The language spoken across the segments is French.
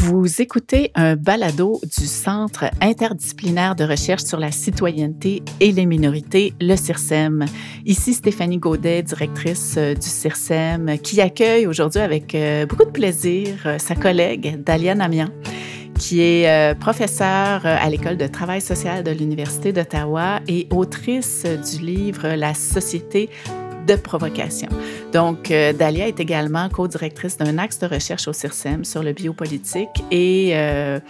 Vous écoutez un balado du Centre interdisciplinaire de recherche sur la citoyenneté et les minorités, le CIRSEM. Ici Stéphanie Gaudet, directrice euh, du CIRSEM, qui accueille aujourd'hui avec euh, beaucoup de plaisir euh, sa collègue Dalia Namian qui est professeure à l'École de travail social de l'Université d'Ottawa et autrice du livre La société de provocation. Donc, euh, Dalia est également co-directrice d'un axe de recherche au CIRSEM sur le biopolitique. Et euh,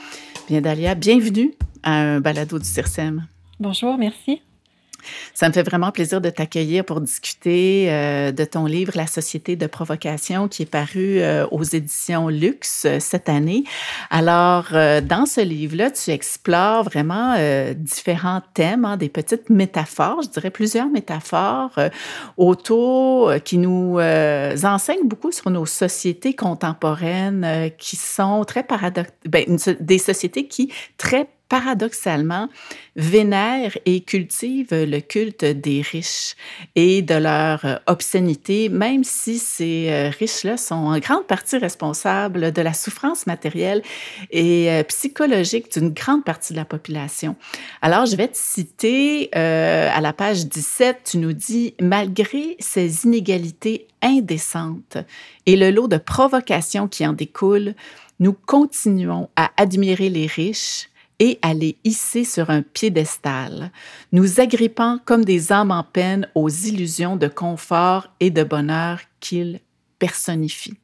bien, Dalia, bienvenue à un balado du CIRSEM. Bonjour, merci. Ça me fait vraiment plaisir de t'accueillir pour discuter euh, de ton livre La société de provocation qui est paru euh, aux éditions Luxe euh, cette année. Alors, dans ce livre-là, tu explores vraiment différents thèmes, hein, des petites métaphores, je dirais plusieurs métaphores autour qui nous enseignent beaucoup sur nos sociétés contemporaines qui sont très paradoxales, ben, des sociétés qui très paradoxalement, vénèrent et cultivent le culte des riches et de leur obscénité, même si ces euh, riches-là sont en grande partie responsables de la souffrance matérielle et euh, psychologique d'une grande partie de la population. Alors, je vais te citer euh, à la page 17, tu nous dis, malgré ces inégalités indécentes et le lot de provocations qui en découlent, nous continuons à admirer les riches, et à les hisser sur un piédestal, nous agrippant comme des âmes en peine aux illusions de confort et de bonheur qu'ils personnifient.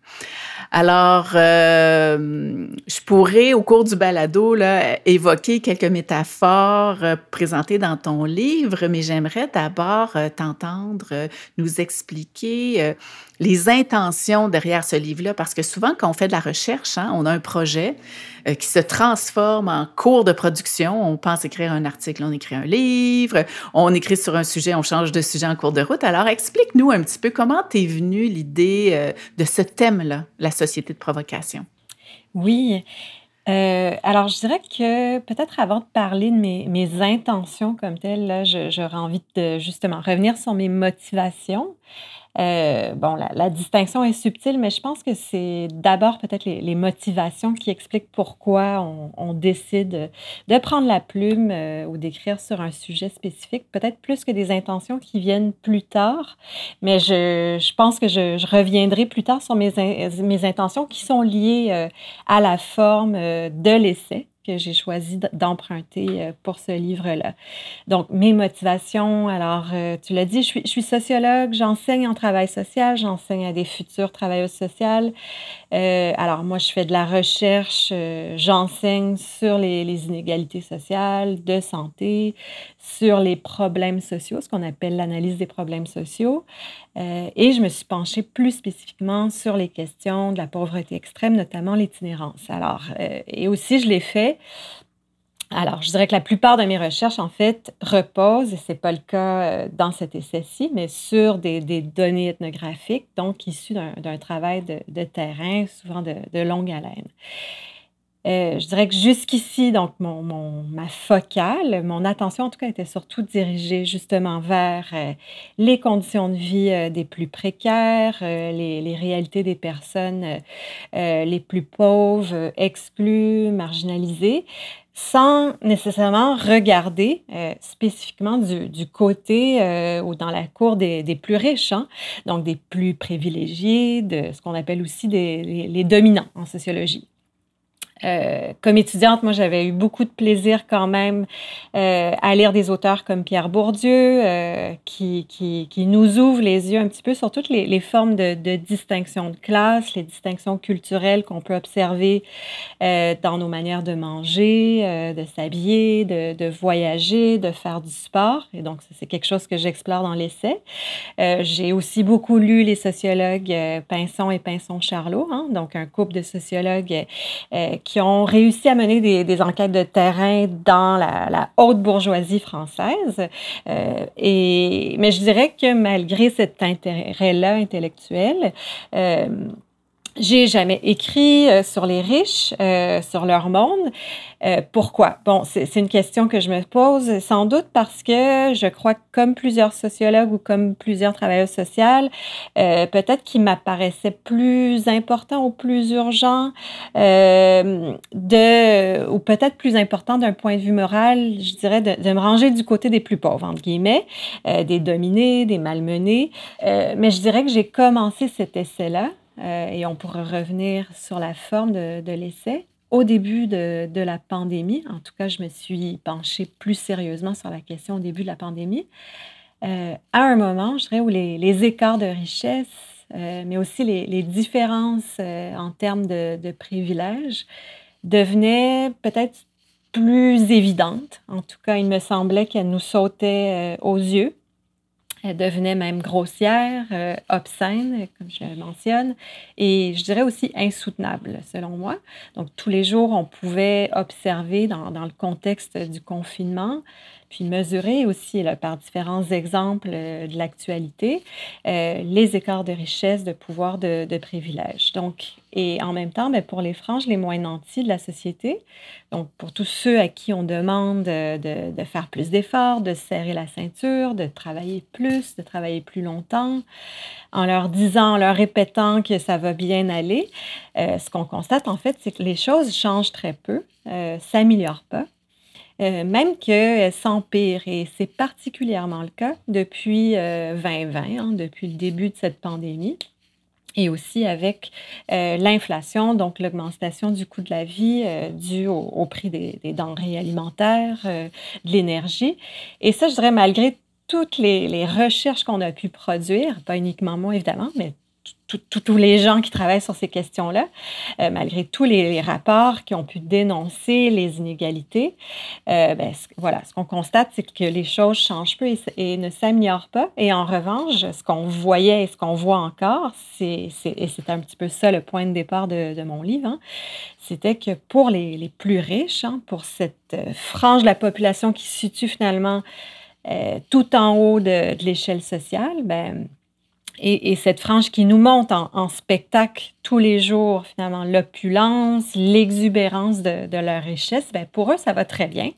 Alors, euh, je pourrais, au cours du balado, là, évoquer quelques métaphores euh, présentées dans ton livre, mais j'aimerais d'abord euh, t'entendre nous expliquer les intentions derrière ce livre-là, parce que souvent, quand on fait de la recherche, hein, on a un projet qui se transforme en cours de production. On pense écrire un article, on écrit un livre, on écrit sur un sujet, on change de sujet en cours de route. Alors, explique-nous un petit peu comment t'es venue l'idée de ce thème-là, la société de provocation. Oui. Euh, alors, je dirais que peut-être avant de parler de mes, intentions comme telles, j'aurais envie de justement revenir sur mes motivations. Euh, bon, la, distinction est subtile, mais je pense que c'est d'abord peut-être les, motivations qui expliquent pourquoi on, décide de prendre la plume euh, ou d'écrire sur un sujet spécifique, peut-être plus que des intentions qui viennent plus tard. Mais je, je pense que je, je, reviendrai plus tard sur mes, mes intentions qui sont liées euh, à la forme de l'essai que j'ai choisi d'emprunter euh, pour ce livre-là. Donc, mes motivations, alors, euh, tu l'as dit, je suis, sociologue, j'enseigne en travail social, j'enseigne à des futurs travailleurs sociaux. Euh, alors, moi, je fais de la recherche, j'enseigne sur les, inégalités sociales, de santé, sur les problèmes sociaux, ce qu'on appelle l'analyse des problèmes sociaux. et je me suis penchée plus spécifiquement sur les questions de la pauvreté extrême, notamment l'itinérance. Alors, et aussi, je l'ai fait alors, je dirais que la plupart de mes recherches, en fait, reposent, et ce n'est pas le cas euh, dans cet essai-ci, mais sur des, données ethnographiques, donc issues d'un travail de, terrain, souvent de, longue haleine. Euh, je dirais que jusqu'ici, donc mon, ma focale, mon attention en tout cas était surtout dirigée justement vers euh, les conditions de vie des plus précaires, les, réalités des personnes les plus pauvres, exclues, marginalisées, sans nécessairement regarder euh, spécifiquement du, côté euh, ou dans la cour des, plus riches, hein, donc des plus privilégiés, de ce qu'on appelle aussi les dominants en sociologie. Euh, comme étudiante, moi, j'avais eu beaucoup de plaisir quand même euh, à lire des auteurs comme Pierre Bourdieu, euh, qui, qui, nous ouvrent les yeux un petit peu sur toutes les, formes de, de, distinction de classe, les distinctions culturelles qu'on peut observer dans nos manières de manger, de s'habiller, de, de, voyager, de faire du sport. Et donc, c'est quelque chose que j'explore dans l'essai. J'ai aussi beaucoup lu les sociologues Pinson et Pinson-Charlot, hein, donc un couple de sociologues qui ont réussi à mener des, enquêtes de terrain dans la, haute bourgeoisie française. Euh, et, mais je dirais que malgré cet intérêt-là intellectuel, euh, J'ai jamais écrit euh, sur les riches, euh, sur leur monde. Euh, pourquoi? Bon, c'est une question que je me pose sans doute parce que je crois que comme plusieurs sociologues ou comme plusieurs travailleurs sociaux, peut-être qu'il m'apparaissait plus important ou plus urgent de, ou peut-être plus important d'un point de vue moral, je dirais, de, de, me ranger du côté des plus pauvres, entre guillemets, des dominés, des malmenés. mais je dirais que j'ai commencé cet essai-là euh, et on pourra revenir sur la forme de, l'essai. Au début de, la pandémie, en tout cas, je me suis penchée plus sérieusement sur la question au début de la pandémie, euh, à un moment, je dirais, où les, écarts de richesse, euh, mais aussi les, différences en termes de, de privilèges, devenaient peut-être plus évidentes. En tout cas, il me semblait qu'elles nous sautaient aux yeux. Elle devenait même grossière, euh, obscène, comme je mentionne, et je dirais aussi insoutenable, selon moi. Donc, tous les jours, on pouvait observer dans, dans le contexte du confinement puis mesurer aussi par différents exemples euh, de l'actualité euh, les écarts de richesse, de pouvoir, de, de privilèges. Donc, et en même temps, bien, pour les franges les moins nantis de la société, donc pour tous ceux à qui on demande de, de faire plus d'efforts, de serrer la ceinture, de travailler plus, de travailler plus longtemps, en leur disant, en leur répétant que ça va bien aller, euh, ce qu'on constate en fait, c'est que les choses changent très peu, euh, s'améliorent pas. Euh, même qu'elles s'empirent. Et c'est particulièrement le cas depuis 2020, euh, hein, depuis le début de cette pandémie. Et aussi avec euh, l'inflation, donc l'augmentation du coût de la vie due au, prix des, denrées alimentaires, de l'énergie. Et ça, je dirais, malgré toutes les, les recherches qu'on a pu produire, pas uniquement moi évidemment, mais tous les gens qui travaillent sur ces questions-là, euh, malgré tous les, rapports qui ont pu dénoncer les inégalités, euh, ben, voilà, ce qu'on constate, c'est que les choses changent peu et, ne s'améliorent pas. Et en revanche, ce qu'on voyait et ce qu'on voit encore, c'est, et c'est un petit peu ça le point de départ de, mon livre, hein, c'était que pour les, plus riches, hein, pour cette euh, frange de la population qui se situe finalement tout en haut de, de l'échelle sociale, ben, et, cette frange qui nous monte en, spectacle tous les jours, finalement, l'opulence, l'exubérance de, leur richesse, ben pour eux, ça va très bien.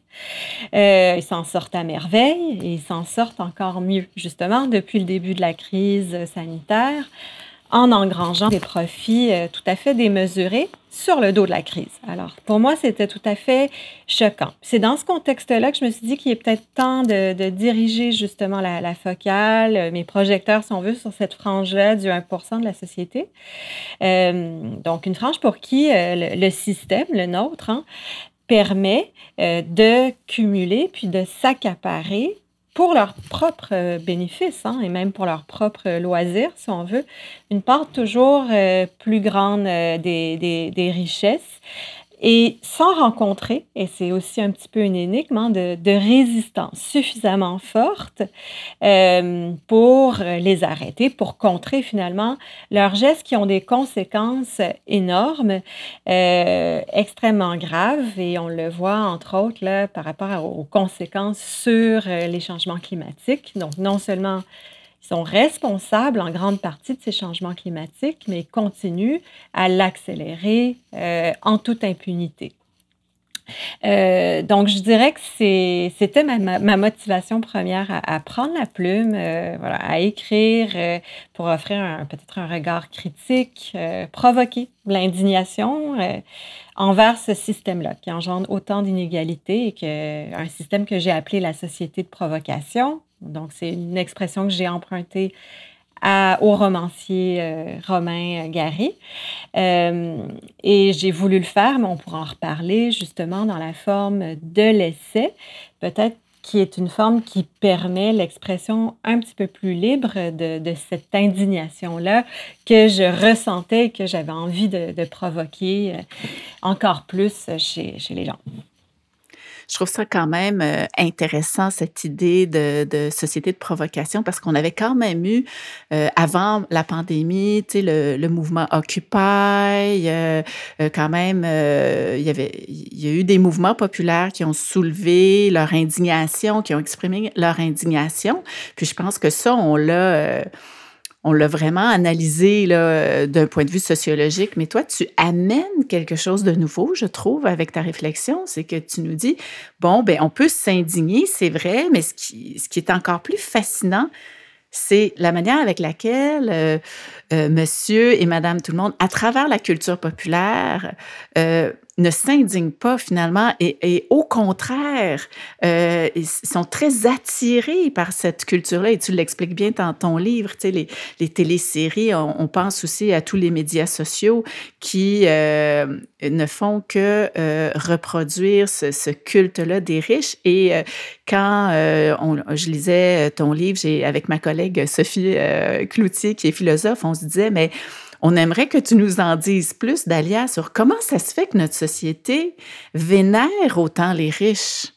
Euh, ils s'en sortent à merveille et ils s'en sortent encore mieux, justement, depuis le début de la crise sanitaire en engrangeant des profits euh, tout à fait démesurés sur le dos de la crise. Alors, pour moi, c'était tout à fait choquant. C'est dans ce contexte-là que je me suis dit qu'il est peut-être temps de, diriger justement la, focale, euh, mes projecteurs, si on veut, sur cette frange-là du 1% de la société. Euh, donc, une frange pour qui le, système, le nôtre, hein, permet de cumuler puis de s'accaparer pour leur propre euh, bénéfice hein, et même pour leur propre loisir, si on veut, une part toujours euh, plus grande euh, des, des, des, richesses et sans rencontrer, et c'est aussi un petit peu une énigme, hein, de, résistance suffisamment forte euh, pour les arrêter, pour contrer finalement leurs gestes qui ont des conséquences énormes, euh, extrêmement graves, et on le voit entre autres là, par rapport aux conséquences sur euh, les changements climatiques. Donc non seulement sont responsables en grande partie de ces changements climatiques, mais continuent à l'accélérer euh, en toute impunité. Euh, donc, je dirais que c'était ma, ma, motivation première à, prendre la plume, euh, voilà, à écrire pour offrir peut-être un regard critique, provoquer l'indignation envers ce système-là qui engendre autant d'inégalités et que, un système que j'ai appelé la société de provocation, donc, c'est une expression que j'ai empruntée au romancier euh, Romain Gary. Euh, et j'ai voulu le faire, mais on pourra en reparler justement dans la forme de l'essai, peut-être qui est une forme qui permet l'expression un petit peu plus libre de, cette indignation-là que je ressentais et que j'avais envie de, provoquer euh, encore plus chez les gens je trouve ça quand même euh, intéressant, cette idée de, société de provocation, parce qu'on avait quand même eu, euh, avant la pandémie, tu sais, le, le mouvement Occupy, euh, quand même, il, y avait, il y a eu des mouvements populaires qui ont soulevé leur indignation, qui ont exprimé leur indignation. Puis je pense que ça, on l'a on l'a vraiment analysé d'un point de vue sociologique, mais toi, tu amènes quelque chose de nouveau, je trouve, avec ta réflexion. C'est que tu nous dis, bon, ben, on peut s'indigner, c'est vrai, mais ce qui, ce qui est encore plus fascinant, c'est la manière avec laquelle euh, euh, monsieur et madame tout le monde, à travers la culture populaire, euh, ne s'indignent pas finalement et, au contraire, euh, ils sont très attirés par cette culture-là. Et tu l'expliques bien dans ton livre, tu sais, les, les téléséries, on, pense aussi à tous les médias sociaux qui euh, ne font que euh, reproduire ce, ce culte-là des riches. Et euh, quand on, je lisais ton livre, j'ai avec ma collègue Sophie Cloutier qui est philosophe, on se disait, mais on aimerait que tu nous en dises plus, Dalia, sur comment ça se fait que notre société vénère autant les riches,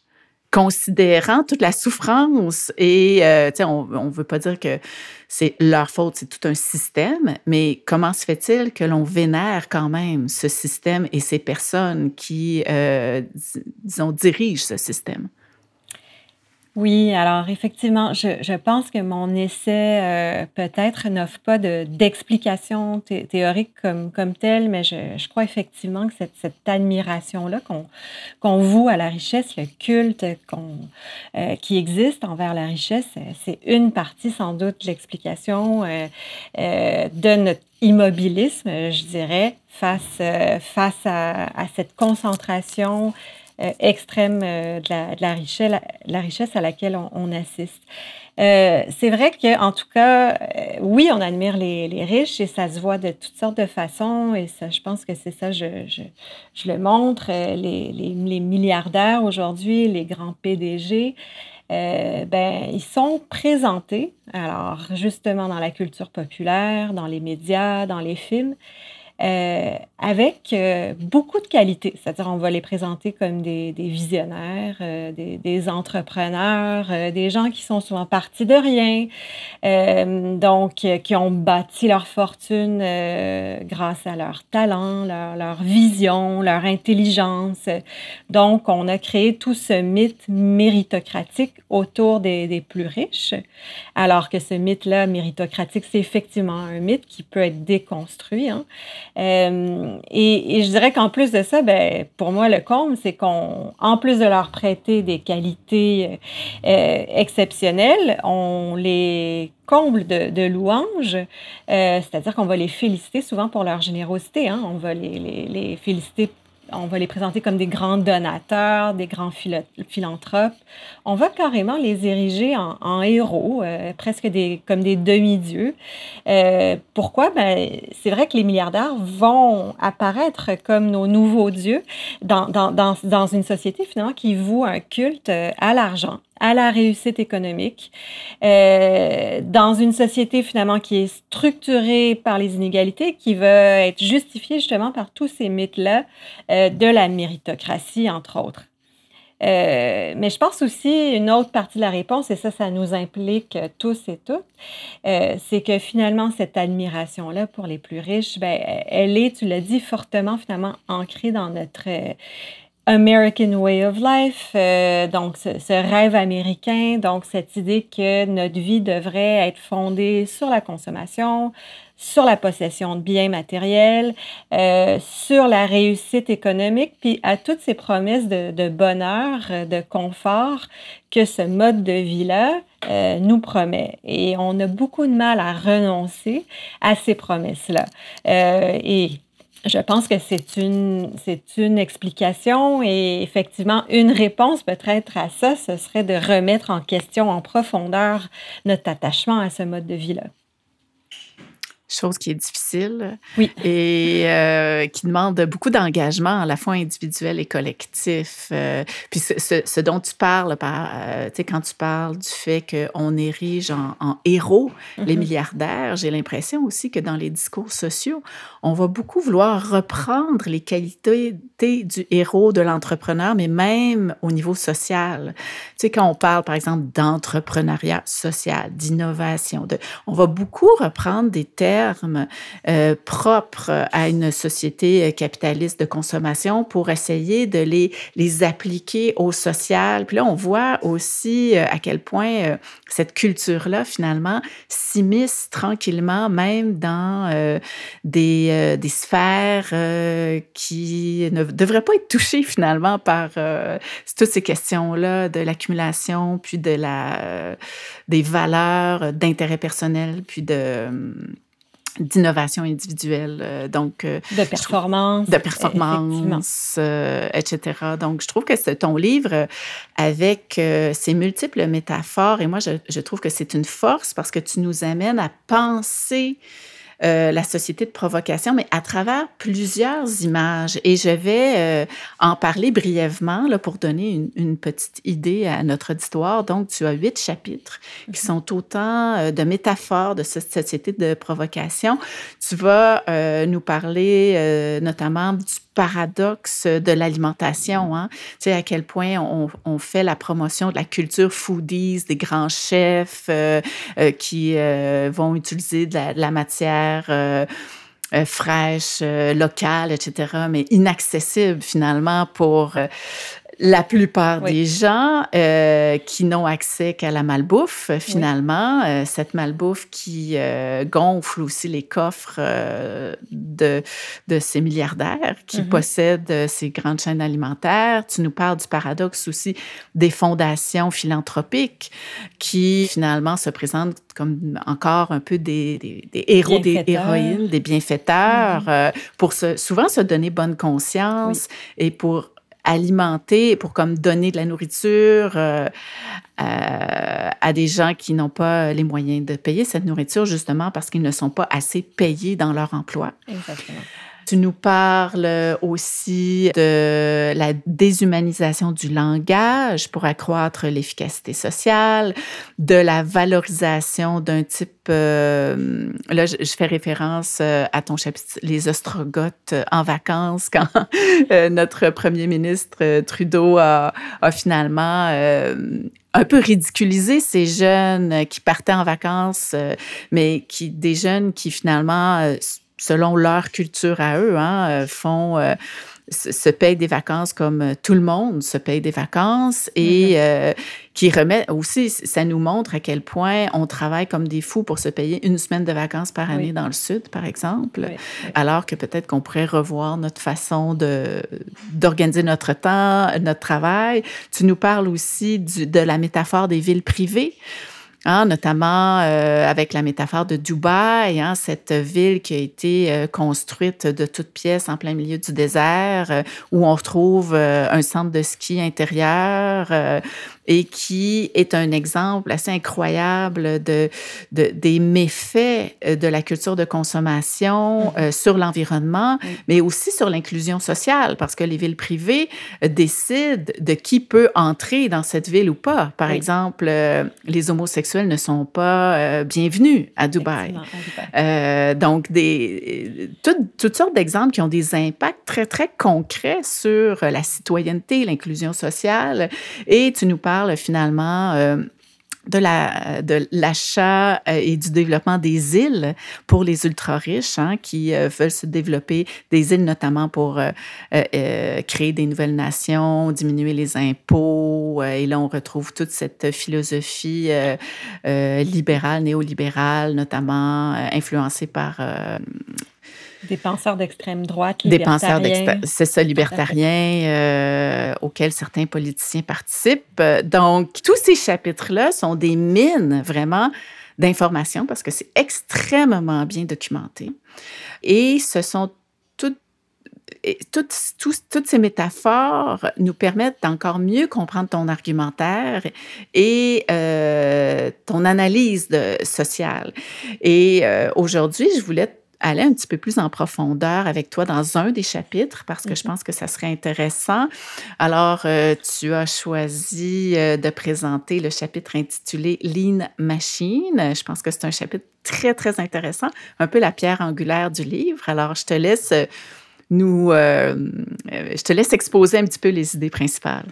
considérant toute la souffrance. Et, euh, on ne veut pas dire que c'est leur faute, c'est tout un système, mais comment se fait-il que l'on vénère quand même ce système et ces personnes qui, euh, disons, dirigent ce système? Oui, alors effectivement, je, pense que mon essai euh, peut-être n'offre pas d'explication théorique comme, telle, mais je, crois effectivement que cette, admiration-là qu'on qu'on voue à la richesse, le culte euh, qui existe envers la richesse, c'est une partie sans doute de l'explication euh, de notre immobilisme, je dirais, face, à, cette concentration euh, extrême euh, de, la, richesse, à laquelle on, assiste. Euh, c'est vrai qu'en tout cas, oui, on admire les, riches et ça se voit de toutes sortes de façons et ça, je pense que c'est ça, je, le montre. Les, milliardaires aujourd'hui, les grands PDG, euh, ben, ils sont présentés, alors justement dans la culture populaire, dans les médias, dans les films, euh, avec euh, beaucoup de qualité. C'est-à-dire, on va les présenter comme des, des visionnaires, euh, des, des, entrepreneurs, euh, des gens qui sont souvent partis de rien, euh, donc qui ont bâti leur fortune grâce à leur talent, leur, leur, vision, leur intelligence. Donc, on a créé tout ce mythe méritocratique autour des, des plus riches, alors que ce mythe-là méritocratique, c'est effectivement un mythe qui peut être déconstruit. Hein. Euh, et, je dirais qu'en plus de ça, ben, pour moi, le comble, c'est qu'on, en plus de leur prêter des qualités euh, exceptionnelles, on les comble de, louanges, euh, c'est-à-dire qu'on va les féliciter souvent pour leur générosité. Hein. On va les, les, les féliciter on va les présenter comme des grands donateurs, des grands philanthropes. On va carrément les ériger en, héros, euh, presque comme des demi-dieux. Euh, pourquoi? Ben, c'est vrai que les milliardaires vont apparaître comme nos nouveaux dieux dans, dans une société finalement qui voue un culte euh, à l'argent à la réussite économique, euh, dans une société finalement qui est structurée par les inégalités, qui veut être justifiée justement par tous ces mythes-là euh, de la méritocratie, entre autres. Euh, mais je pense aussi une autre partie de la réponse, et ça, ça nous implique tous et toutes, c'est que finalement, cette admiration-là pour les plus riches, ben, elle est, tu l'as dit, fortement finalement ancrée dans notre American Way of Life, euh, donc ce, rêve américain, donc cette idée que notre vie devrait être fondée sur la consommation, sur la possession de biens matériels, euh, sur la réussite économique, puis à toutes ces promesses de, bonheur, de confort que ce mode de vie-là euh, nous promet. Et on a beaucoup de mal à renoncer à ces promesses-là. et je pense que c'est une, c'est une explication et effectivement une réponse peut-être à ça, ce serait de remettre en question en profondeur notre attachement à ce mode de vie-là chose qui est difficile oui. et euh, qui demande beaucoup d'engagement à la fois individuel et collectif. Euh, puis ce, ce, dont tu parles, par, euh, quand tu parles du fait qu'on érige en, en héros les mm-hmm. milliardaires, j'ai l'impression aussi que dans les discours sociaux, on va beaucoup vouloir reprendre les qualités du héros, de l'entrepreneur, mais même au niveau social. Tu sais, quand on parle, par exemple, d'entrepreneuriat social, d'innovation, de, on va beaucoup reprendre des termes euh, propres à une société capitaliste de consommation pour essayer de les, les appliquer au social. Puis là, on voit aussi à quel point cette culture-là, finalement, s'immisce tranquillement même dans des, des sphères qui ne devraient pas être touchées finalement par toutes ces questions-là de l'accumulation, puis de la, des valeurs d'intérêt personnel, puis de d'innovation individuelle, euh, donc euh, de performance, de performance, euh, etc. Donc, je trouve que c'est ton livre avec ses multiples métaphores, et moi, je, je trouve que c'est une force parce que tu nous amènes à penser euh, la société de provocation, mais à travers plusieurs images. Et je vais euh, en parler brièvement là, pour donner une, une, petite idée à notre auditoire. Donc, tu as huit chapitres qui sont autant euh, de métaphores de cette société de provocation. Tu vas nous parler notamment du paradoxe de l'alimentation. Hein? Tu sais, à quel point on, on, fait la promotion de la culture foodies, des grands chefs euh, euh, qui euh, vont utiliser de la, de la matière. Euh, fraîche, locale, etc., mais inaccessible finalement pour la plupart des gens euh, qui n'ont accès qu'à la malbouffe, finalement, euh, cette malbouffe qui euh, gonfle aussi les coffres de, de ces milliardaires qui mm-hmm. possèdent ces grandes chaînes alimentaires. Tu nous parles du paradoxe aussi des fondations philanthropiques qui, finalement, se présentent comme encore un peu des, des, héros, des héroïnes, des bienfaiteurs, mm-hmm. pour se, souvent se donner bonne conscience et pour alimenter, pour comme donner de la nourriture euh, euh, à des gens qui n'ont pas les moyens de payer cette nourriture, justement parce qu'ils ne sont pas assez payés dans leur emploi. Exactement. Tu nous parles aussi de la déshumanisation du langage pour accroître l'efficacité sociale, de la valorisation d'un type, euh, là je, fais référence euh, à ton chapitre, les ostrogoths en vacances, quand euh, notre premier ministre Trudeau a, finalement un peu ridiculisé ces jeunes qui partaient en vacances, mais qui des jeunes qui finalement selon leur culture à eux, hein, euh, font euh, se payent des vacances comme euh, tout le monde se paye des vacances et mm-hmm. qui remet aussi, ça nous montre à quel point on travaille comme des fous pour se payer une semaine de vacances par année dans le Sud, par exemple, alors que peut-être qu'on pourrait revoir notre façon de, d'organiser notre temps, notre travail. Tu nous parles aussi du, de la métaphore des villes privées. Hein, notamment euh, avec la métaphore de Dubaï, hein, cette ville qui a été euh, construite de toutes pièces en plein milieu du désert, euh, où on retrouve un centre de ski intérieur, et qui est un exemple assez incroyable de, de des méfaits euh, de la culture de consommation mm-hmm. euh, sur l'environnement, mais aussi sur l'inclusion sociale, parce que les villes privées euh, décident de qui peut entrer dans cette ville ou pas. Par exemple, les homosexuels ne sont pas bienvenus à Dubaï. donc, des, toutes, toutes sortes d'exemples qui ont des impacts très, très concrets sur la citoyenneté, l'inclusion sociale. Et tu nous parles finalement euh, de la de l'achat euh, et du développement des îles pour les ultra riches hein, qui euh, veulent se développer des îles notamment pour créer des nouvelles nations, diminuer les impôts et là on retrouve toute cette philosophie libérale, néolibérale notamment influencée par des penseurs d'extrême droite, Des penseurs d'extrême, c'est ça, libertariens, euh, auxquels certains politiciens participent. Donc, tous ces chapitres-là sont des mines vraiment d'informations parce que c'est extrêmement bien documenté. Et ce sont toutes, toutes, toutes, ces métaphores nous permettent d'encore mieux comprendre ton argumentaire et euh, ton analyse de, sociale. Et euh, aujourd'hui, je voulais aller un petit peu plus en profondeur avec toi dans un des chapitres parce que je mhm. pense que ça serait intéressant. Alors, euh, tu as choisi euh, de présenter le chapitre intitulé Lean Machine. Je pense que c'est un chapitre très, très intéressant, un peu la pierre angulaire du livre. Alors, je te laisse euh, nous, je te laisse exposer un petit peu les idées principales.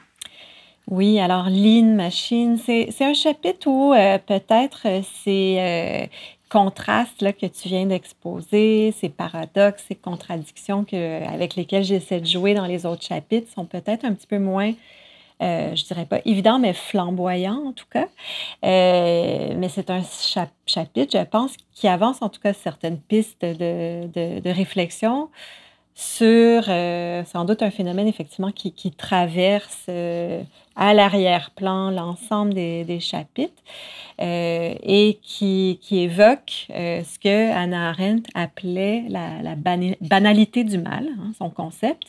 Oui, alors Lean Machine, c'est un chapitre où peut-être c'est contrastes là, que tu viens d'exposer, ces paradoxes, ces contradictions que, avec lesquelles j'essaie de jouer dans les autres chapitres sont peut-être un petit peu moins, euh, je dirais pas évident, mais flamboyants en tout cas. Euh, mais c'est un chapitre, je pense, qui avance en tout cas certaines pistes de, de réflexion sur euh, sans doute un phénomène effectivement qui, traverse euh, à l'arrière-plan l'ensemble des, chapitres euh, et qui, qui évoque ce que Hannah Arendt appelait la, la banalité du mal, hein, son concept.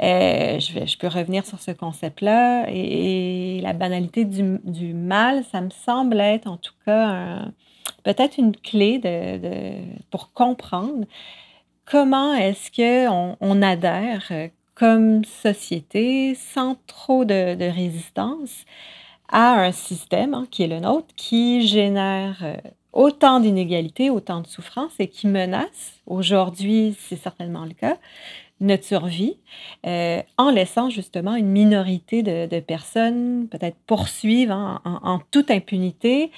Je, vais, je peux revenir sur ce concept-là et, et, la banalité du, du, mal, ça me semble être en tout cas peut-être une clé de, de, pour comprendre comment est-ce qu'on on adhère euh, comme société sans trop de, résistance à un système hein, qui est le nôtre, qui génère euh, autant d'inégalités, autant de souffrances et qui menace, aujourd'hui c'est certainement le cas, notre survie, euh, en laissant justement une minorité de, personnes peut-être poursuivre hein, en, toute impunité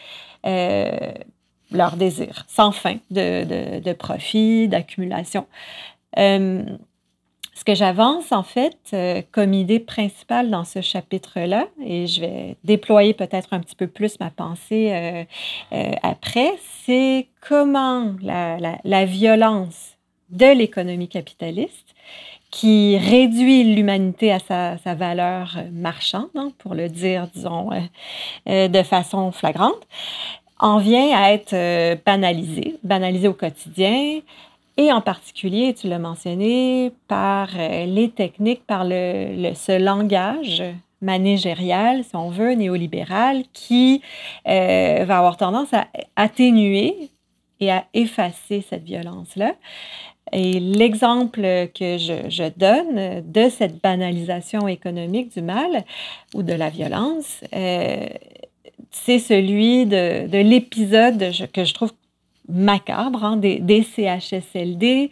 leur désir sans fin de, de, profit, d'accumulation. Euh, ce que j'avance en fait euh, comme idée principale dans ce chapitre-là, et je vais déployer peut-être un petit peu plus ma pensée euh, après, c'est comment la, la, violence de l'économie capitaliste qui réduit l'humanité à sa, sa, valeur marchande, hein, pour le dire, disons, de façon flagrante, en vient à être euh, banalisé, banalisé au quotidien, et en particulier, tu l'as mentionné, par euh, les techniques, par le, le, ce langage managérial, si on veut, néolibéral, qui euh, va avoir tendance à atténuer et à effacer cette violence-là. Et l'exemple que je, je, donne de cette banalisation économique du mal ou de la violence, euh, c'est celui de, de l'épisode que je trouve macabre hein, des, CHSLD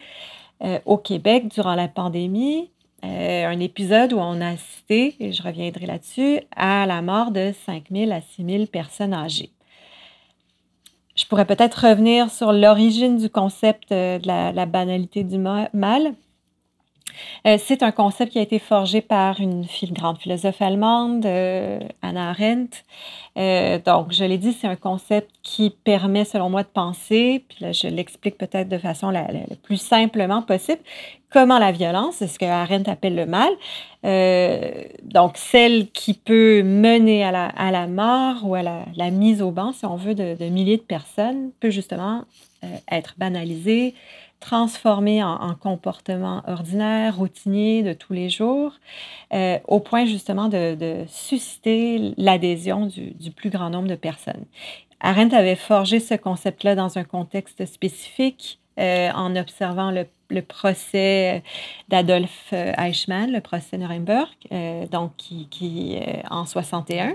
euh, au Québec durant la pandémie. Euh, un épisode où on a assisté, et je reviendrai là-dessus, à la mort de 5 000 à 6 000 personnes âgées. Je pourrais peut-être revenir sur l'origine du concept euh, de la banalité du mal. Euh, c'est un concept qui a été forgé par une grande philosophe allemande, euh, Anna Arendt. Euh, donc, je l'ai dit, c'est un concept qui permet, selon moi, de penser, puis là, je l'explique peut-être de façon la, plus simplement possible, comment la violence, c'est ce que Arendt appelle le mal, donc celle qui peut mener à la, mort ou à la, mise au banc, si on veut, de, milliers de personnes, peut justement être banalisée, transformé en, en, comportement ordinaire, routinier de tous les jours, euh, au point justement de, susciter l'adhésion du, plus grand nombre de personnes. Arendt avait forgé ce concept-là dans un contexte spécifique euh, en observant le, procès d'Adolf Eichmann, le procès Nuremberg, euh, donc qui, qui euh, en 61.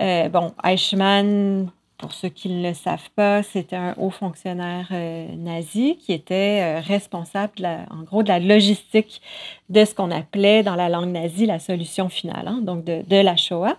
Euh, bon, Eichmann pour ceux qui ne le savent pas, c'était un haut fonctionnaire euh, nazi qui était euh, responsable, en gros, de la logistique de ce qu'on appelait dans la langue nazie la solution finale, hein, donc de, de, la Shoah.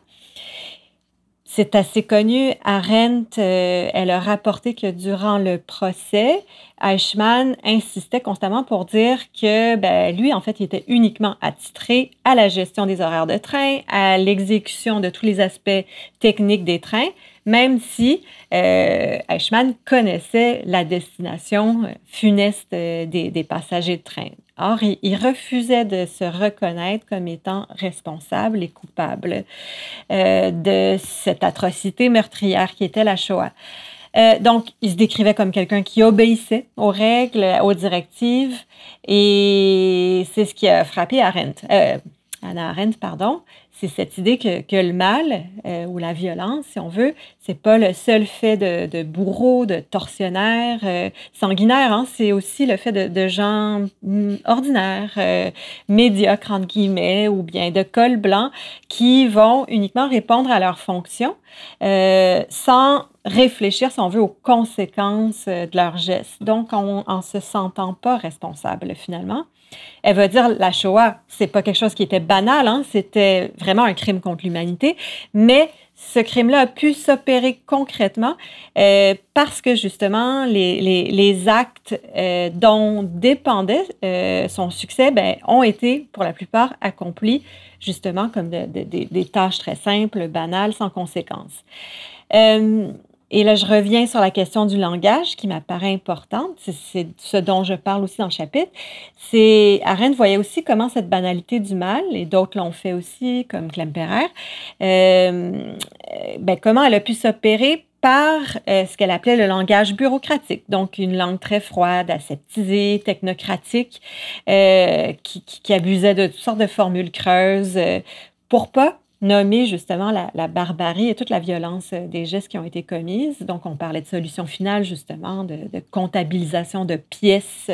C'est assez connu. Arendt, euh, elle a rapporté que durant le procès, Eichmann insistait constamment pour dire que ben, lui, en fait, il était uniquement attitré à la gestion des horaires de train, à l'exécution de tous les aspects techniques des trains, même si euh, Eichmann connaissait la destination euh, funeste euh, des, passagers de train. Or, il, refusait de se reconnaître comme étant responsable et coupable de cette atrocité meurtrière qui était la Shoah. Donc, il se décrivait comme quelqu'un qui obéissait aux règles, aux directives, et c'est ce qui a frappé Arendt, Anna Arendt, pardon, c'est cette idée que, que le mal euh, ou la violence, si on veut, c'est pas le seul fait de, de bourreaux, de tortionnaires, euh, sanguinaires, hein, c'est aussi le fait de, de gens mm, ordinaires, euh, médiocres entre guillemets, ou bien de col blanc, qui vont uniquement répondre à leurs fonctions sans réfléchir, si on veut, aux conséquences de leurs gestes. Donc, on, en se sentant pas responsable finalement. Elle va dire la Shoah, c'est pas quelque chose qui était banal, hein, c'était vraiment vraiment un crime contre l'humanité, mais ce crime-là a pu s'opérer concrètement euh, parce que justement les, les, actes euh, dont dépendait euh, son succès ben, ont été pour la plupart accomplis justement comme des tâches très simples, banales, sans conséquences. Et là, je reviens sur la question du langage qui m'apparaît importante. C'est ce dont je parle aussi dans le chapitre. C'est Arendt voyait aussi comment cette banalité du mal, et d'autres l'ont fait aussi, comme Klemperer, euh, ben, comment elle a pu s'opérer par euh, ce qu'elle appelait le langage bureaucratique, donc une langue très froide, aseptisée, technocratique, euh, qui, qui, abusait de toutes sortes de formules creuses euh, pour pas nommer justement la, barbarie et toute la violence euh, des gestes qui ont été commises. Donc, on parlait de solution finale, justement, de, comptabilisation de pièces,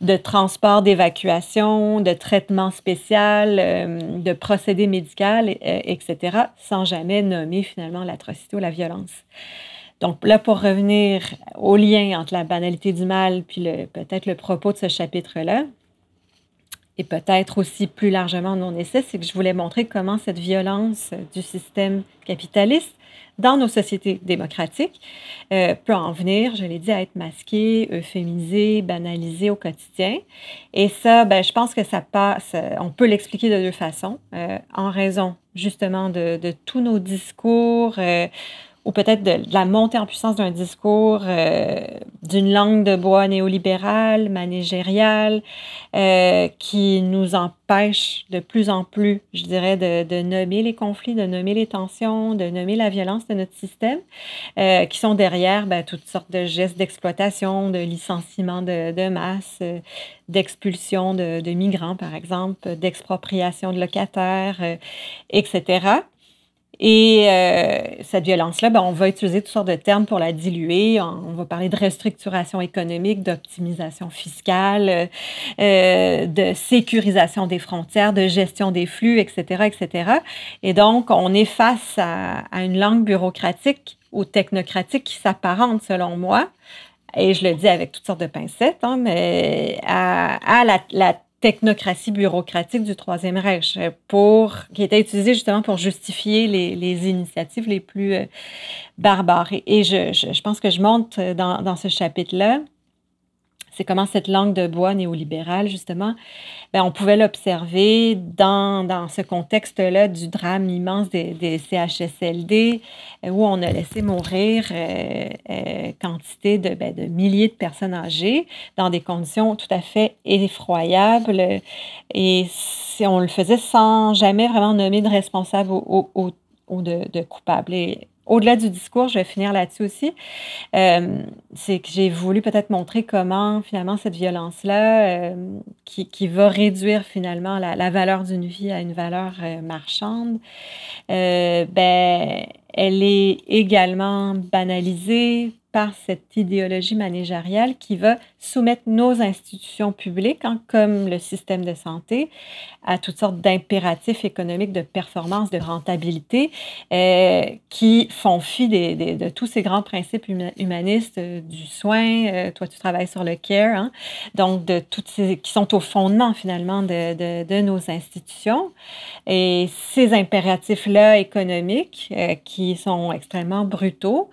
de transport d'évacuation, de traitement spécial, euh, de procédés médical, etc., euh, sans jamais nommer finalement l'atrocité ou la violence. Donc là, pour revenir au lien entre la banalité du mal puis peut-être le propos de ce chapitre-là, et peut-être aussi plus largement mon essai, c'est que je voulais montrer comment cette violence du système capitaliste dans nos sociétés démocratiques euh, peut en venir, je l'ai dit, à être masquée, euphémisée, banalisée au quotidien. Et ça, ben, je pense que ça passe, on peut l'expliquer de deux façons, euh, en raison justement de, de, tous nos discours. Euh, ou peut-être de, la montée en puissance d'un discours, euh, d'une langue de bois néolibérale, managériale, euh, qui nous empêche de plus en plus, je dirais, de, nommer les conflits, de nommer les tensions, de nommer la violence de notre système, euh, qui sont derrière ben, toutes sortes de gestes d'exploitation, de licenciement de, de masse, d'expulsion de, de, migrants, par exemple, d'expropriation de locataires, etc. Et euh, cette violence-là, ben, on va utiliser toutes sortes de termes pour la diluer. On, va parler de restructuration économique, d'optimisation fiscale, euh, de sécurisation des frontières, de gestion des flux, etc., etc. Et donc, on est face à, une langue bureaucratique ou technocratique qui s'apparente, selon moi, et je le dis avec toutes sortes de pincettes, hein, mais à, la, la technocratie bureaucratique du Troisième Reich, pour, qui était utilisée justement pour justifier les, les initiatives les plus euh, barbares. Et, je, je, je, pense que je montre dans, dans ce chapitre-là c'est comment cette langue de bois néolibérale, justement, ben, on pouvait l'observer dans, dans, ce contexte-là du drame immense des, CHSLD, euh, où on a laissé mourir euh, euh, quantité de, ben, de, milliers de personnes âgées dans des conditions tout à fait effroyables. Et si on le faisait sans jamais vraiment nommer de responsable ou, de, coupable. Au-delà du discours, je vais finir là-dessus aussi, euh, c'est que j'ai voulu peut-être montrer comment finalement cette violence-là, euh, qui, qui, va réduire finalement la, la, valeur d'une vie à une valeur euh, marchande, ben, elle est également banalisée par cette idéologie managériale qui va soumettre nos institutions publiques, hein, comme le système de santé, à toutes sortes d'impératifs économiques de performance, de rentabilité, euh, qui font fi de tous ces grands principes humanistes euh, du soin. Euh, toi, tu travailles sur le care, hein, donc de toutes ces qui sont au fondement finalement de, de, de nos institutions. Et ces impératifs-là économiques, qui sont extrêmement brutaux,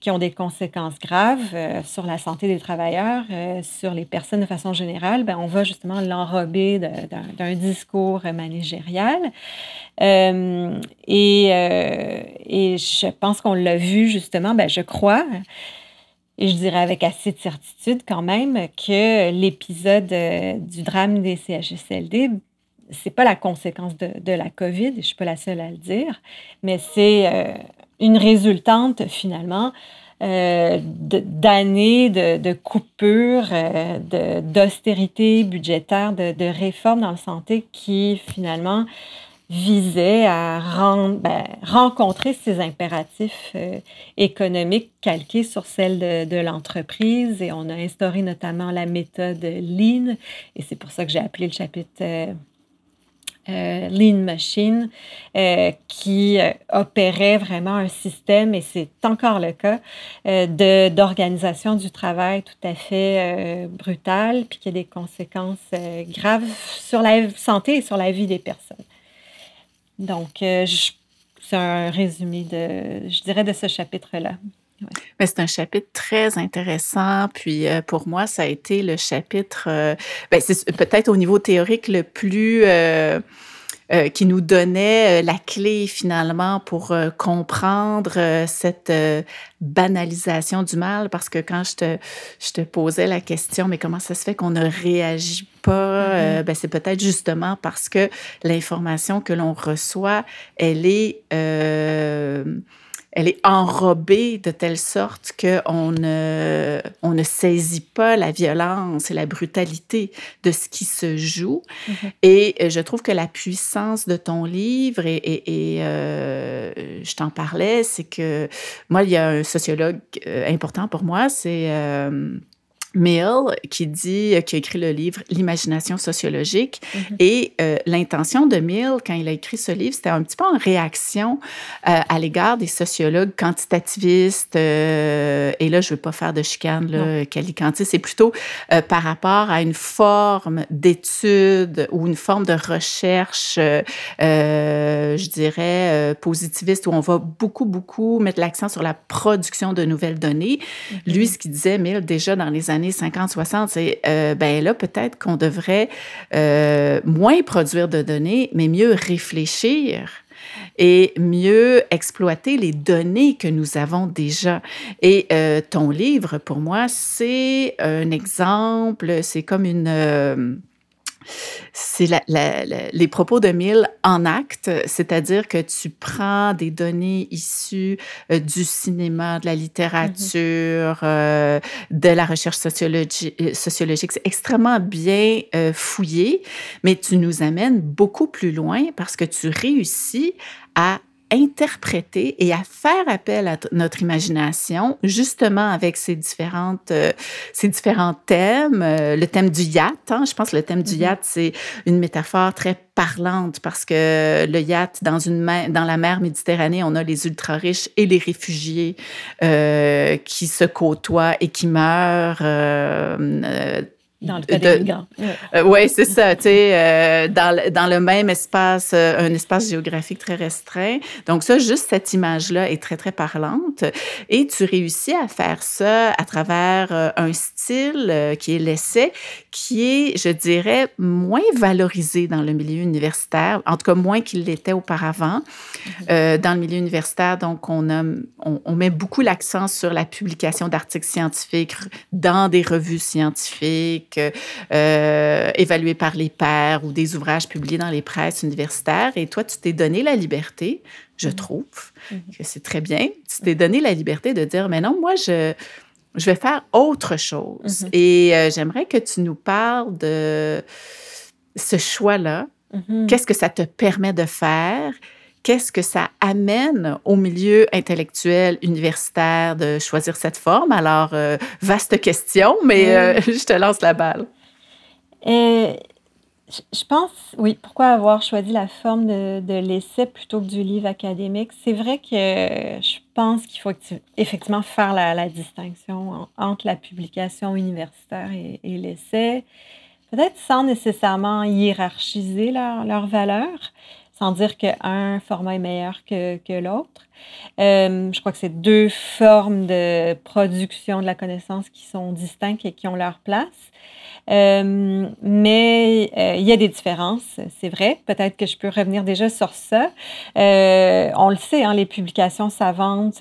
qui ont des conséquences graves euh, sur la santé des travailleurs, euh, sur les personnes de façon générale, ben, on va justement l'enrober d'un discours managérial. Euh, et, et, je pense qu'on l'a vu justement, ben, je crois, et je dirais avec assez de certitude quand même, que l'épisode du drame des CHSLD, c'est pas la conséquence de, de, la COVID, je suis pas la seule à le dire, mais c'est une résultante finalement euh, d'années de, de, coupures, euh, d'austérité budgétaire, de, réformes dans la santé qui finalement visaient à ben, rencontrer ces impératifs euh, économiques calqués sur celles de, de l'entreprise. Et on a instauré notamment la méthode Lean. Et c'est pour ça que j'ai appelé le chapitre euh, Lean Machine euh, qui euh, opérait vraiment un système, et c'est encore le cas, de, d'organisation du travail tout à fait brutal, puis qui a des conséquences graves sur la santé et sur la vie des personnes. Donc, c'est un résumé de, je dirais, de ce chapitre-là. Mais c'est un chapitre très intéressant. Puis euh, pour moi, ça a été le chapitre, euh, ben, c'est peut-être au niveau théorique le plus euh, qui nous donnait la clé finalement pour comprendre cette banalisation du mal. Parce que quand je te, je te posais la question, mais comment ça se fait qu'on ne réagit pas, mm-hmm. ben, c'est peut-être justement parce que l'information que l'on reçoit, elle est elle est enrobée de telle sorte qu'on ne, on ne saisit pas la violence et la brutalité de ce qui se joue. Mm-hmm. Et euh, je trouve que la puissance de ton livre, et, et, euh, je t'en parlais, c'est que moi, il y a un sociologue euh, important pour moi, c'est... Mill qui dit, euh, qui a écrit le livre L'imagination sociologique. Mhm. Et euh, l'intention de Mill, quand il a écrit ce livre, c'était un petit peu en réaction euh, à l'égard des sociologues quantitativistes. et là, je veux pas faire de chicane, là, c'est plutôt par rapport à une forme d'étude ou une forme de recherche, je dirais, positiviste, où on va beaucoup, beaucoup mettre l'accent sur la production de nouvelles données. Mhm. Lui, ce qu'il disait, Mill, déjà dans les années 50, 60, c'est euh, ben là, peut-être qu'on devrait euh, moins produire de données, mais mieux réfléchir et mieux exploiter les données que nous avons déjà. Et euh, ton livre, pour moi, c'est un exemple, c'est comme une c'est les propos de Mill en acte, c'est-à-dire que tu prends des données issues euh, du cinéma, de la littérature, euh, de la recherche euh, sociologique. C'est extrêmement bien fouillé, mais tu nous amènes beaucoup plus loin parce que tu réussis à interpréter et à faire appel à notre imagination, justement avec ces différentes, euh, ces différents thèmes. Euh, le thème du yacht, hein, je pense que le thème du mm-hmm. yacht, c'est une métaphore très parlante parce que le yacht, dans, une dans la mer Méditerranée, on a les ultra-riches et les réfugiés euh, qui se côtoient et qui meurent dans le cas des euh, oui, c'est ça. Tu sais, euh, dans, dans, le même espace, euh, un espace géographique très restreint. Donc ça, juste cette image-là est très, très parlante. Et tu réussis à faire ça à travers un style qui est l'essai, qui est, je dirais, moins valorisé dans le milieu universitaire, en tout cas moins qu'il l'était auparavant. Mm-hmm. dans le milieu universitaire, donc, on, a, on, on met beaucoup l'accent sur la publication d'articles scientifiques dans des revues scientifiques euh, évalués par les pairs ou des ouvrages publiés dans les presses universitaires. Et toi, tu t'es donné la liberté, je mm-hmm. trouve mm-hmm. que c'est très bien. Tu t'es donné la liberté de dire, mais non, moi, je, je vais faire autre chose. Mm-hmm. Et euh, j'aimerais que tu nous parles de ce choix-là. Qu'est-ce que ça te permet de faire? Qu'est-ce que ça amène au milieu intellectuel universitaire de choisir cette forme? Alors, euh, vaste question, mais euh, je te lance la balle. Et je pense, oui, pourquoi avoir choisi la forme de, l'essai plutôt que du livre académique? C'est vrai que je pense qu'il faut effectivement faire la, distinction entre la publication universitaire et, l'essai, peut-être sans nécessairement hiérarchiser leurs leur valeurs sans dire qu'un format est meilleur que, l'autre. Euh, je crois que c'est deux formes de production de la connaissance qui sont distinctes et qui ont leur place. Euh, mais euh, il y a des différences, c'est vrai. Peut-être que je peux revenir déjà sur ça. on le sait, hein, les publications savantes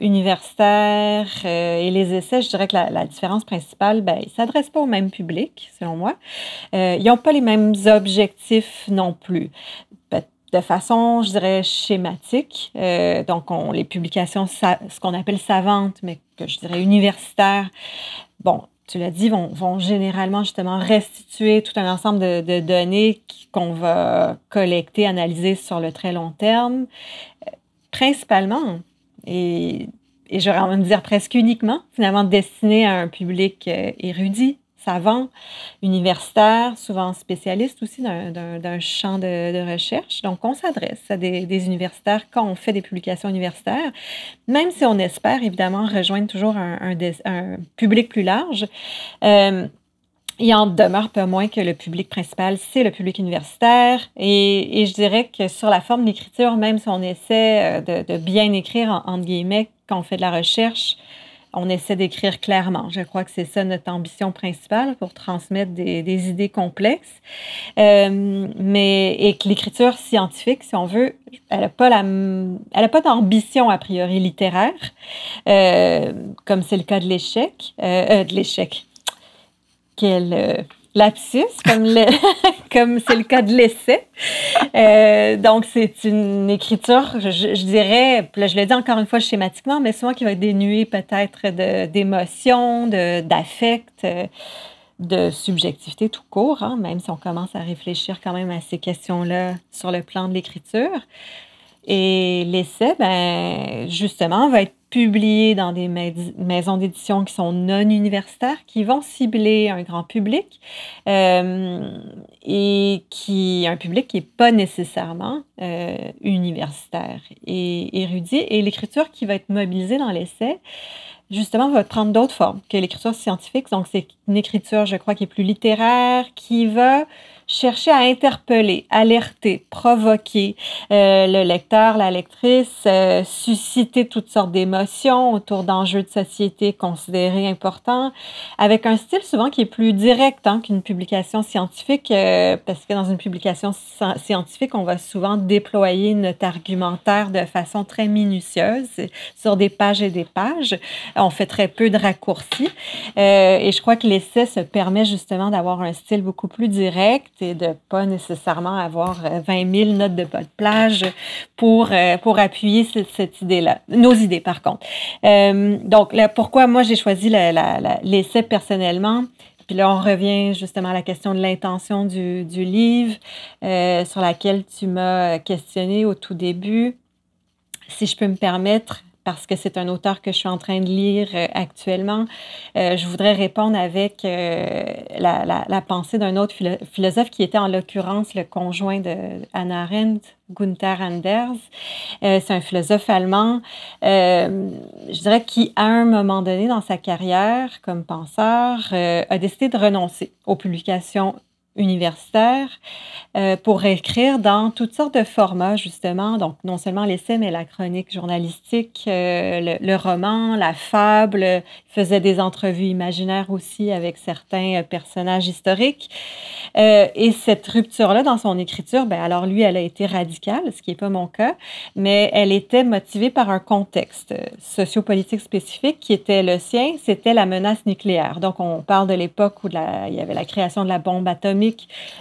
universitaires et les essais, je dirais que la, la différence principale, ben, ils ne s'adressent pas au même public, selon moi. ils n'ont pas les mêmes objectifs non plus de façon, je dirais, schématique. Euh, donc, on, les publications, ce qu'on appelle savantes, mais que je dirais universitaires, bon, tu l'as dit, vont, généralement justement restituer tout un ensemble de, données qu'on va collecter, analyser sur le très long terme, principalement, et, et j'aurais envie de dire presque uniquement, finalement destiné à un public euh, érudit, savants, universitaires, souvent spécialistes aussi d'un champ de, recherche. Donc, on s'adresse à des, universitaires quand on fait des publications universitaires, même si on espère évidemment rejoindre toujours un, public plus large. Euh, il en demeure pas moins que le public principal, c'est le public universitaire. Et, je dirais que sur la forme d'écriture, même si on essaie de, de bien écrire, entre guillemets, quand on fait de la recherche, on essaie d'écrire clairement. Je crois que c'est ça notre ambition principale pour transmettre des, idées complexes. Euh, mais et que l'écriture scientifique, si on veut, elle n'a pas pas d'ambition a priori littéraire, euh, comme c'est le cas de l'échec, euh, de l'échec. Quel lapsus, comme comme c'est le cas de l'essai. Euh, donc, c'est une écriture, je, dirais, je le dis encore une fois schématiquement, mais souvent qui va être peut-être d'émotions, d'affect, de, subjectivité tout court, hein, même si on commence à réfléchir quand même à ces questions-là sur le plan de l'écriture. Et l'essai, ben, justement, va être publié dans des maisons d'édition qui sont non universitaires, qui vont cibler un grand public euh, et qui un public qui n'est pas nécessairement euh, universitaire et érudit. Et l'écriture qui va être mobilisée dans l'essai, justement, va prendre d'autres formes que l'écriture scientifique. Donc, c'est une écriture, je crois, qui est plus littéraire, qui va chercher à interpeller, alerter, provoquer euh, le lecteur, la lectrice, euh, susciter toutes sortes d'émotions autour d'enjeux de société considérés importants, avec un style souvent qui est plus direct hein, qu'une publication scientifique, euh, parce que dans une publication scientifique, on va souvent déployer notre argumentaire de façon très minutieuse sur des pages et des pages. On fait très peu de raccourcis. et je crois que l'essai se permet justement d'avoir un style beaucoup plus direct et de pas nécessairement avoir 20 euh, 000 notes de bas de plage pour, euh, pour appuyer cette, idée-là. Nos idées, par contre. Euh, donc, pourquoi moi j'ai choisi l'essai personnellement? Puis là, on revient justement à la question de l'intention du, livre, sur laquelle tu m'as questionné au tout début. Si je peux me permettre, parce que c'est un auteur que je suis en train de lire euh, actuellement. Euh, je voudrais répondre avec euh, la, pensée d'un autre philosophe qui était en l'occurrence le conjoint de Hannah Arendt, Gunther Anders. c'est un philosophe allemand, je dirais, qui, à un moment donné dans sa carrière comme penseur, a décidé de renoncer aux publications universitaire euh, pour écrire dans toutes sortes de formats, justement. Donc, non seulement l'essai, mais la chronique journalistique, euh, le, roman, la fable. Il faisait des entrevues imaginaires aussi avec certains euh, personnages historiques. et cette rupture-là dans son écriture, ben, alors lui, elle a été radicale, ce qui n'est pas mon cas, mais elle était motivée par un contexte sociopolitique spécifique qui était le sien, c'était la menace nucléaire. Donc, on parle de l'époque où il y avait la création de la bombe atomique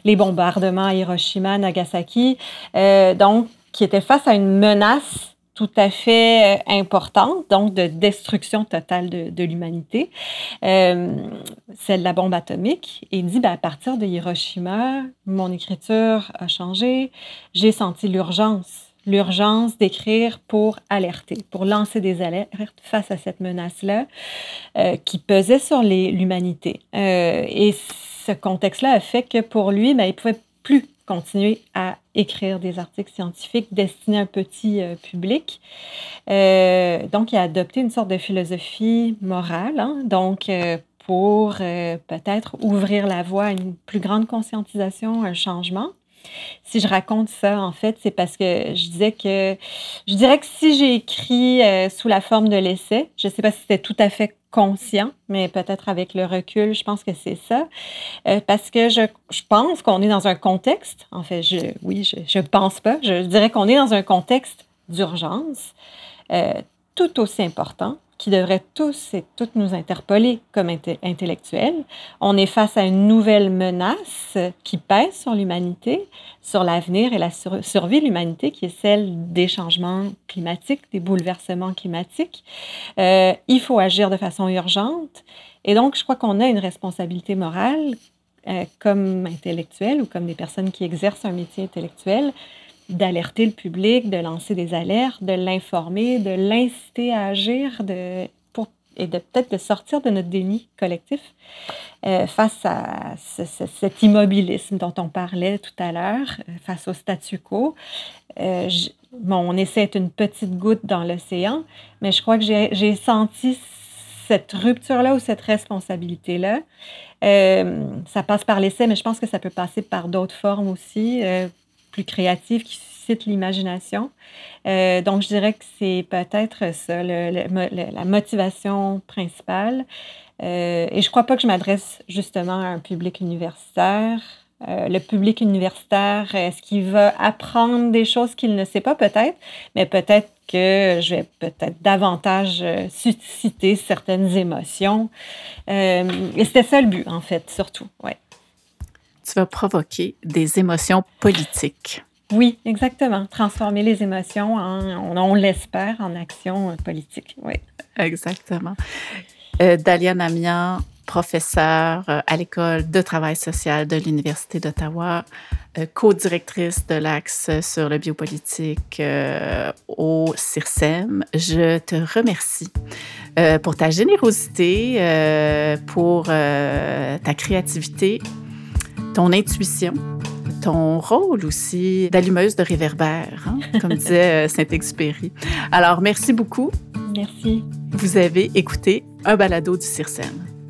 les bombardements à Hiroshima, Nagasaki, euh, donc qui était face à une menace tout à fait euh, importante, donc de destruction totale de, l'humanité, euh, celle de la bombe atomique. Et il dit, ben, à partir de Hiroshima, mon écriture a changé, j'ai senti l'urgence l'urgence d'écrire pour alerter, pour lancer des alertes face à cette menace-là qui pesait sur l'humanité. et ce contexte-là a fait que pour lui, ben, il ne pouvait plus continuer à écrire des articles scientifiques destinés à un petit euh, public. Euh, donc, il a adopté une sorte de philosophie morale, hein. donc euh, pour peut-être ouvrir la voie à une plus grande conscientisation, un changement. Si je raconte ça, en fait, c'est parce que je disais que je dirais que si j'ai écrit sous la forme de l'essai, je ne sais pas si c'était tout à fait conscient, mais peut-être avec le recul, je pense que c'est ça. Euh, parce que je, je pense qu'on est dans un contexte, en fait, je, oui, je ne pense pas, je dirais qu'on est dans un contexte d'urgence euh, tout aussi important qui devrait tous et toutes nous interpeller comme intellectuels. On est face à une nouvelle menace qui pèse sur l'humanité, sur l'avenir et la survie de l'humanité, qui est celle des changements climatiques, des bouleversements climatiques. Euh, il faut agir de façon urgente. Et donc, je crois qu'on a une responsabilité morale euh, comme intellectuels ou comme des personnes qui exercent un métier intellectuel d'alerter le public, de lancer des alertes, de l'informer, de l'inciter à agir, de, pour, et de peut-être de sortir de notre déni collectif euh, face à cet immobilisme dont on parlait tout à l'heure, euh, face au statu quo. Euh, bon, on essaie une petite goutte dans l'océan, mais je crois que j'ai senti cette rupture-là ou cette responsabilité-là. Euh, ça passe par l'essai, mais je pense que ça peut passer par d'autres formes aussi, plus créatives, qui suscitent l'imagination. Euh, donc, je dirais que c'est peut-être ça, la motivation principale. et je ne crois pas que je m'adresse justement à un public universitaire. Euh, le public universitaire, est-ce qu'il va apprendre des choses qu'il ne sait pas? Peut-être, mais peut-être que je vais peut-être davantage euh, susciter certaines émotions. Euh, et c'était ça le but, en fait, surtout. Ouais. Tu vas provoquer des émotions politiques. Oui, exactement. Transformer les émotions en, on, l'espère, en action politique. Oui. Exactement. Euh, Dalia Namian, professeure euh, à l'École de travail social de l'Université d'Ottawa, euh, co-directrice de l'Axe sur le biopolitique euh, au CIRSEM. Je te remercie pour ta générosité, pour ta créativité, ton intuition, ton rôle aussi d'allumeuse de réverbère, hein, comme disait Saint-Exupéry. Alors, merci beaucoup. Merci. Vous avez écouté un balado du CIRSEM.